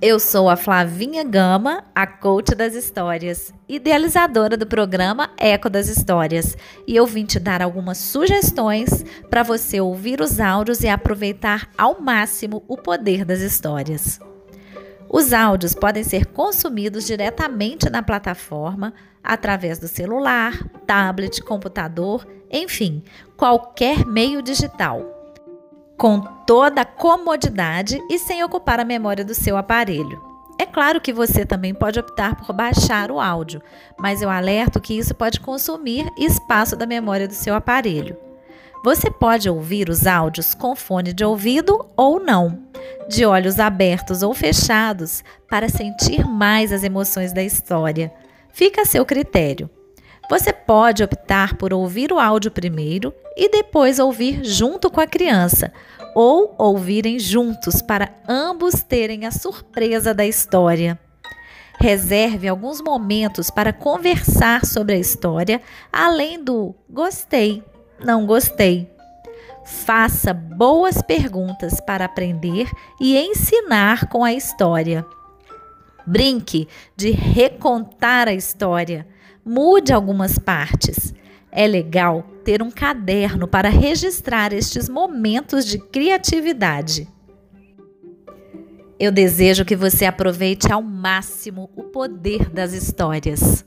Eu sou a Flavinha Gama, a coach das histórias, idealizadora do programa Eco das Histórias, e eu vim te dar algumas sugestões para você ouvir os áudios e aproveitar ao máximo o poder das histórias. Os áudios podem ser consumidos diretamente na plataforma através do celular, tablet, computador, enfim, qualquer meio digital com toda a comodidade e sem ocupar a memória do seu aparelho. É claro que você também pode optar por baixar o áudio, mas eu alerto que isso pode consumir espaço da memória do seu aparelho. Você pode ouvir os áudios com fone de ouvido ou não, de olhos abertos ou fechados, para sentir mais as emoções da história. Fica a seu critério. Você pode optar por ouvir o áudio primeiro e depois ouvir junto com a criança, ou ouvirem juntos para ambos terem a surpresa da história. Reserve alguns momentos para conversar sobre a história, além do gostei, não gostei. Faça boas perguntas para aprender e ensinar com a história. Brinque de recontar a história. Mude algumas partes. É legal ter um caderno para registrar estes momentos de criatividade. Eu desejo que você aproveite ao máximo o poder das histórias.